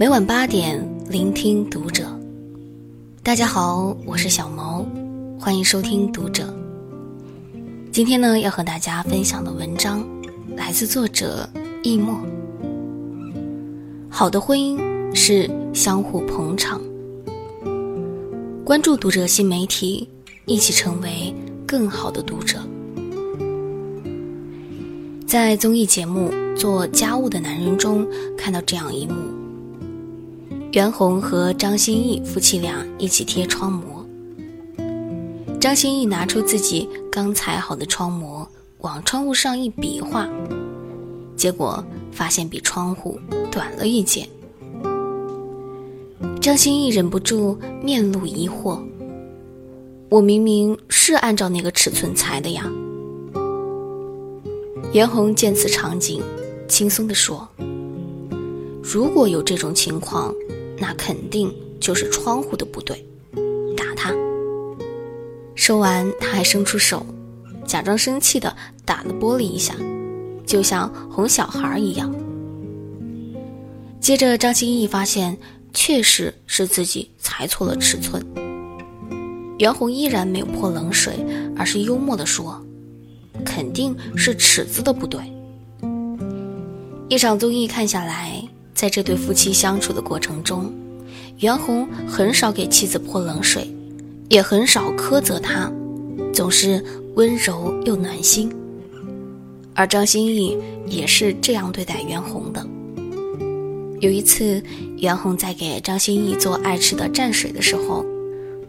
每晚八点，聆听读者。大家好，我是小毛，欢迎收听读者。今天呢，要和大家分享的文章来自作者易墨。好的婚姻是相互捧场。关注读者新媒体，一起成为更好的读者。在综艺节目《做家务的男人》中，看到这样一幕。袁弘和张歆艺夫妻俩一起贴窗膜。张歆艺拿出自己刚裁好的窗膜，往窗户上一比划，结果发现比窗户短了一截。张歆艺忍不住面露疑惑：“我明明是按照那个尺寸裁的呀。”袁弘见此场景，轻松地说：“如果有这种情况。”那肯定就是窗户的不对，打他。说完，他还伸出手，假装生气的打了玻璃一下，就像哄小孩一样。接着，张歆艺发现确实是自己裁错了尺寸。袁弘依然没有泼冷水，而是幽默地说：“肯定是尺子的不对。”一场综艺看下来。在这对夫妻相处的过程中，袁弘很少给妻子泼冷水，也很少苛责她，总是温柔又暖心。而张歆艺也是这样对待袁弘的。有一次，袁弘在给张歆艺做爱吃的蘸水的时候，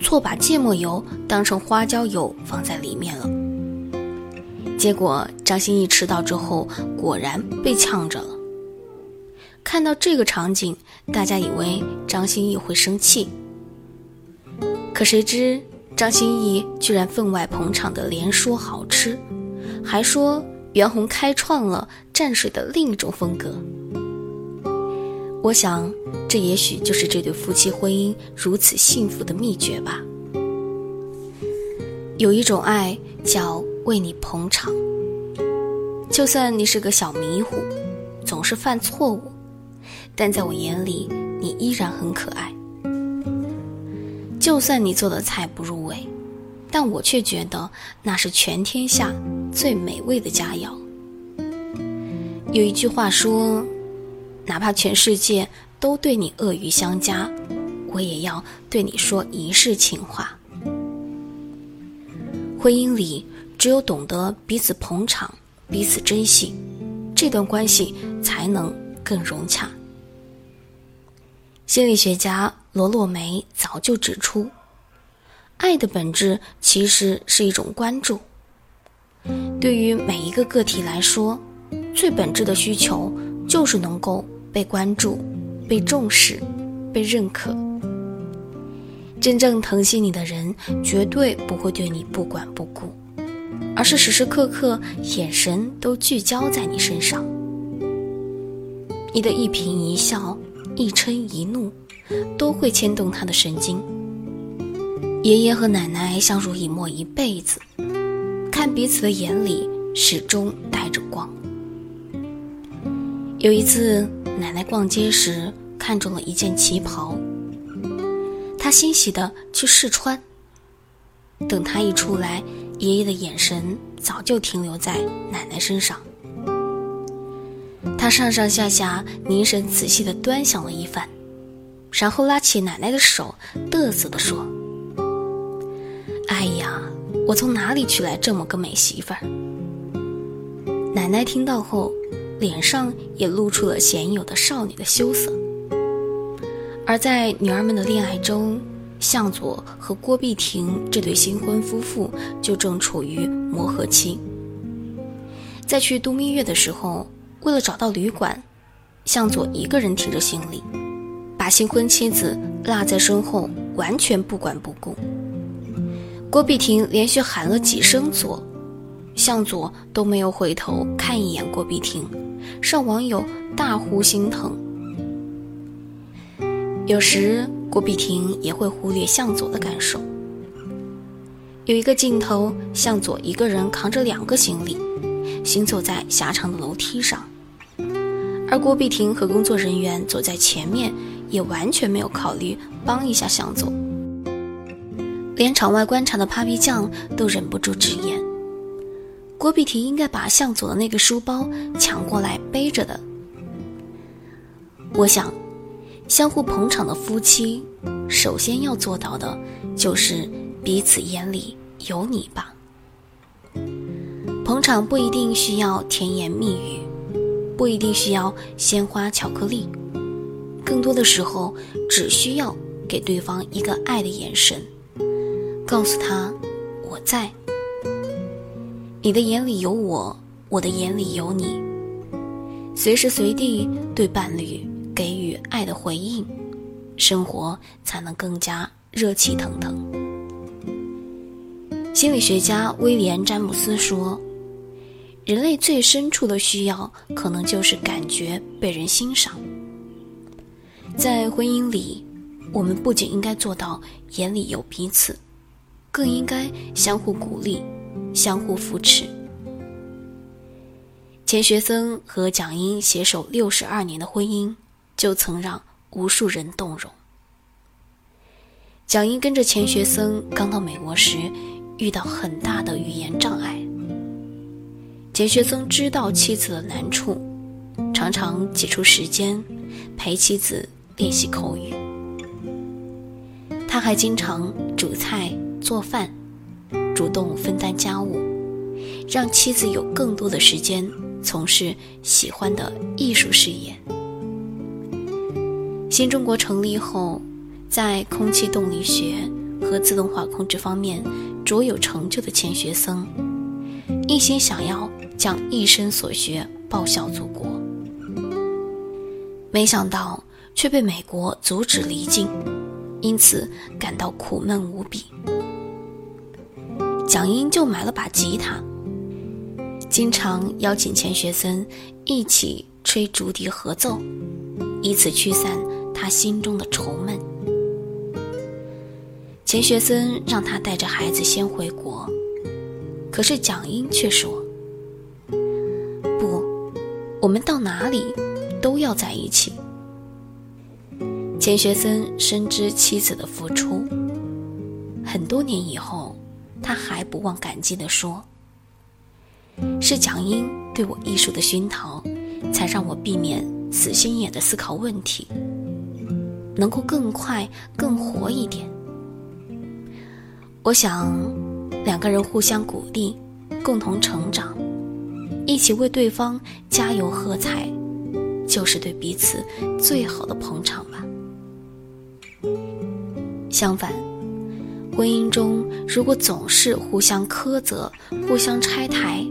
错把芥末油当成花椒油放在里面了，结果张歆艺吃到之后，果然被呛着了。看到这个场景，大家以为张歆艺会生气，可谁知张歆艺居然分外捧场的连说好吃，还说袁弘开创了蘸水的另一种风格。我想，这也许就是这对夫妻婚姻如此幸福的秘诀吧。有一种爱叫为你捧场，就算你是个小迷糊，总是犯错误。但在我眼里，你依然很可爱。就算你做的菜不入味，但我却觉得那是全天下最美味的佳肴。有一句话说：“哪怕全世界都对你恶语相加，我也要对你说一世情话。”婚姻里，只有懂得彼此捧场、彼此珍惜，这段关系才能更融洽。心理学家罗洛梅早就指出，爱的本质其实是一种关注。对于每一个个体来说，最本质的需求就是能够被关注、被重视、被认可。真正疼惜你的人，绝对不会对你不管不顾，而是时时刻刻眼神都聚焦在你身上。你的一颦一笑。一嗔一怒，都会牵动他的神经。爷爷和奶奶相濡以沫一辈子，看彼此的眼里始终带着光。有一次，奶奶逛街时看中了一件旗袍，她欣喜的去试穿。等她一出来，爷爷的眼神早就停留在奶奶身上。上上下下凝神仔细地端详了一番，然后拉起奶奶的手，嘚瑟地说：“哎呀，我从哪里娶来这么个美媳妇儿？”奶奶听到后，脸上也露出了鲜有的少女的羞涩。而在女儿们的恋爱中，向佐和郭碧婷这对新婚夫妇就正处于磨合期。在去度蜜月的时候。为了找到旅馆，向佐一个人提着行李，把新婚妻子落在身后，完全不管不顾。郭碧婷连续喊了几声“佐”，向佐都没有回头看一眼郭碧婷，让网友大呼心疼。有时郭碧婷也会忽略向佐的感受。有一个镜头，向佐一个人扛着两个行李，行走在狭长的楼梯上。而郭碧婷和工作人员走在前面，也完全没有考虑帮一下向佐，连场外观察的 Papi 酱都忍不住直言：郭碧婷应该把向佐的那个书包抢过来背着的。我想，相互捧场的夫妻，首先要做到的就是彼此眼里有你吧。捧场不一定需要甜言蜜语，不一定需要鲜花巧克力，更多的时候只需要给对方一个爱的眼神，告诉他我在，你的眼里有我，我的眼里有你，随时随地对伴侣给予爱的回应，生活才能更加热气腾腾。心理学家威廉·詹姆斯说。人类最深处的需要，可能就是感觉被人欣赏。在婚姻里，我们不仅应该做到眼里有彼此，更应该相互鼓励、相互扶持。钱学森和蒋英携手六十二年的婚姻，就曾让无数人动容。蒋英跟着钱学森刚到美国时，遇到很大的语言障碍。钱学森知道妻子的难处，常常挤出时间陪妻子练习口语。他还经常煮菜做饭，主动分担家务，让妻子有更多的时间从事喜欢的艺术事业。新中国成立后，在空气动力学和自动化控制方面卓有成就的钱学森，一心想要。将一生所学报效祖国，没想到却被美国阻止离境，因此感到苦闷无比。蒋英就买了把吉他，经常邀请钱学森一起吹竹笛合奏，以此驱散他心中的愁闷。钱学森让他带着孩子先回国，可是蒋英却说。我们到哪里都要在一起。钱学森深知妻子的付出，很多年以后，他还不忘感激地说：“是蒋英对我艺术的熏陶，才让我避免死心眼的思考问题，能够更快、更活一点。”我想，两个人互相鼓励，共同成长。一起为对方加油喝彩，就是对彼此最好的捧场吧。相反，婚姻中如果总是互相苛责、互相拆台，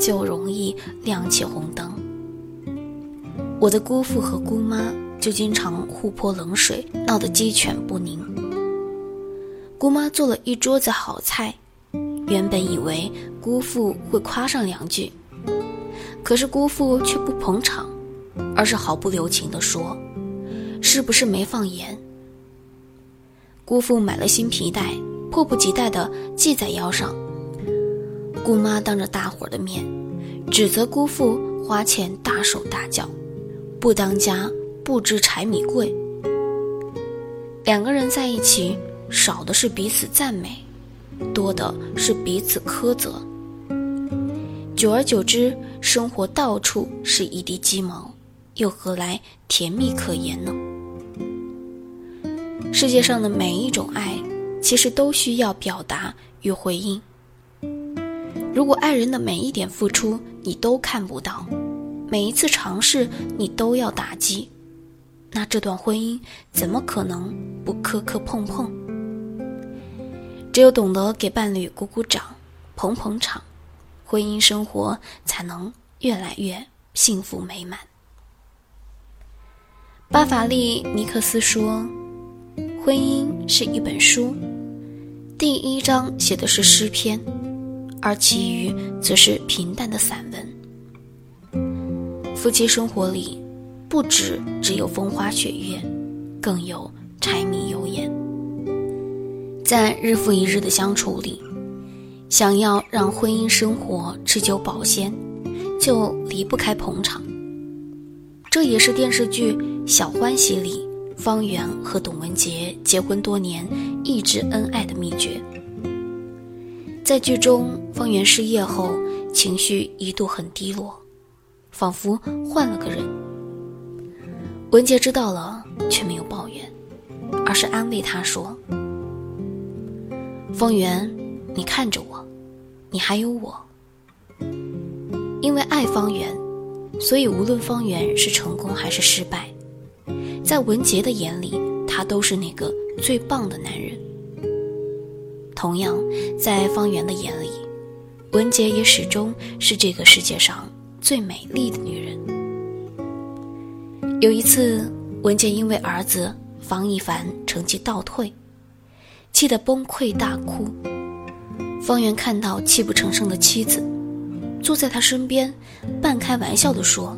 就容易亮起红灯。我的姑父和姑妈就经常互泼冷水，闹得鸡犬不宁。姑妈做了一桌子好菜，原本以为姑父会夸上两句。可是姑父却不捧场，而是毫不留情地说：“是不是没放盐？”姑父买了新皮带，迫不及待地系在腰上。姑妈当着大伙的面，指责姑父花钱大手大脚，不当家不知柴米贵。两个人在一起，少的是彼此赞美，多的是彼此苛责。久而久之，生活到处是一地鸡毛，又何来甜蜜可言呢？世界上的每一种爱，其实都需要表达与回应。如果爱人的每一点付出你都看不到，每一次尝试你都要打击，那这段婚姻怎么可能不磕磕碰碰？只有懂得给伴侣鼓鼓掌、捧捧场。婚姻生活才能越来越幸福美满。巴法利尼克斯说：“婚姻是一本书，第一章写的是诗篇，而其余则是平淡的散文。夫妻生活里，不止只有风花雪月，更有柴米油盐。在日复一日的相处里。”想要让婚姻生活持久保鲜，就离不开捧场。这也是电视剧《小欢喜》里方圆和董文杰结婚多年一直恩爱的秘诀。在剧中，方圆失业后情绪一度很低落，仿佛换了个人。文杰知道了，却没有抱怨，而是安慰他说：“方圆，你看着我，你还有我。因为爱方圆，所以无论方圆是成功还是失败。”在文杰的眼里，他都是那个最棒的男人。同样，在方圆的眼里，文杰也始终是这个世界上最美丽的女人。有一次，文杰因为儿子方一凡成绩倒退，气得崩溃大哭。方圆看到泣不成声的妻子，坐在他身边，半开玩笑地说：“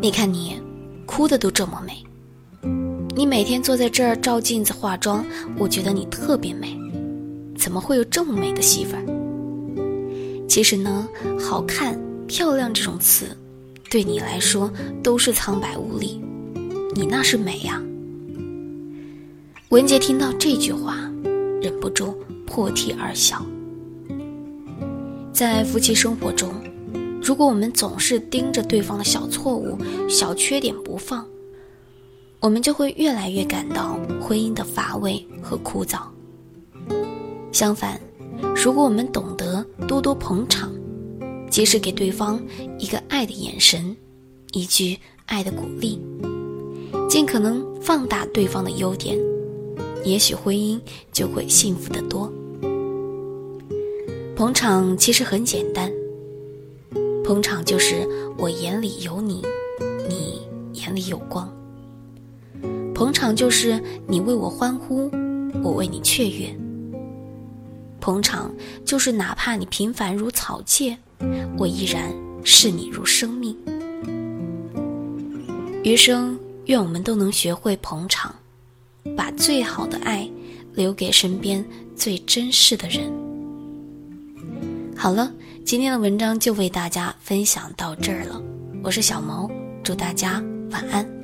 你看你。”哭的都这么美，你每天坐在这儿照镜子化妆，我觉得你特别美。怎么会有这么美的媳妇儿？其实呢，好看、漂亮这种词，对你来说都是苍白无力，你那是美呀。文杰听到这句话，忍不住破涕而笑。在夫妻生活中。如果我们总是盯着对方的小错误、小缺点不放，我们就会越来越感到婚姻的乏味和枯燥。相反，如果我们懂得多多捧场，及时给对方一个爱的眼神，一句爱的鼓励，尽可能放大对方的优点，也许婚姻就会幸福得多。捧场其实很简单。捧场就是我眼里有你，你眼里有光。捧场就是你为我欢呼，我为你雀跃。捧场就是哪怕你平凡如草芥，我依然视你如生命。余生，愿我们都能学会捧场，把最好的爱留给身边最珍视的人。好了。今天的文章就为大家分享到这儿了，我是小毛，祝大家晚安。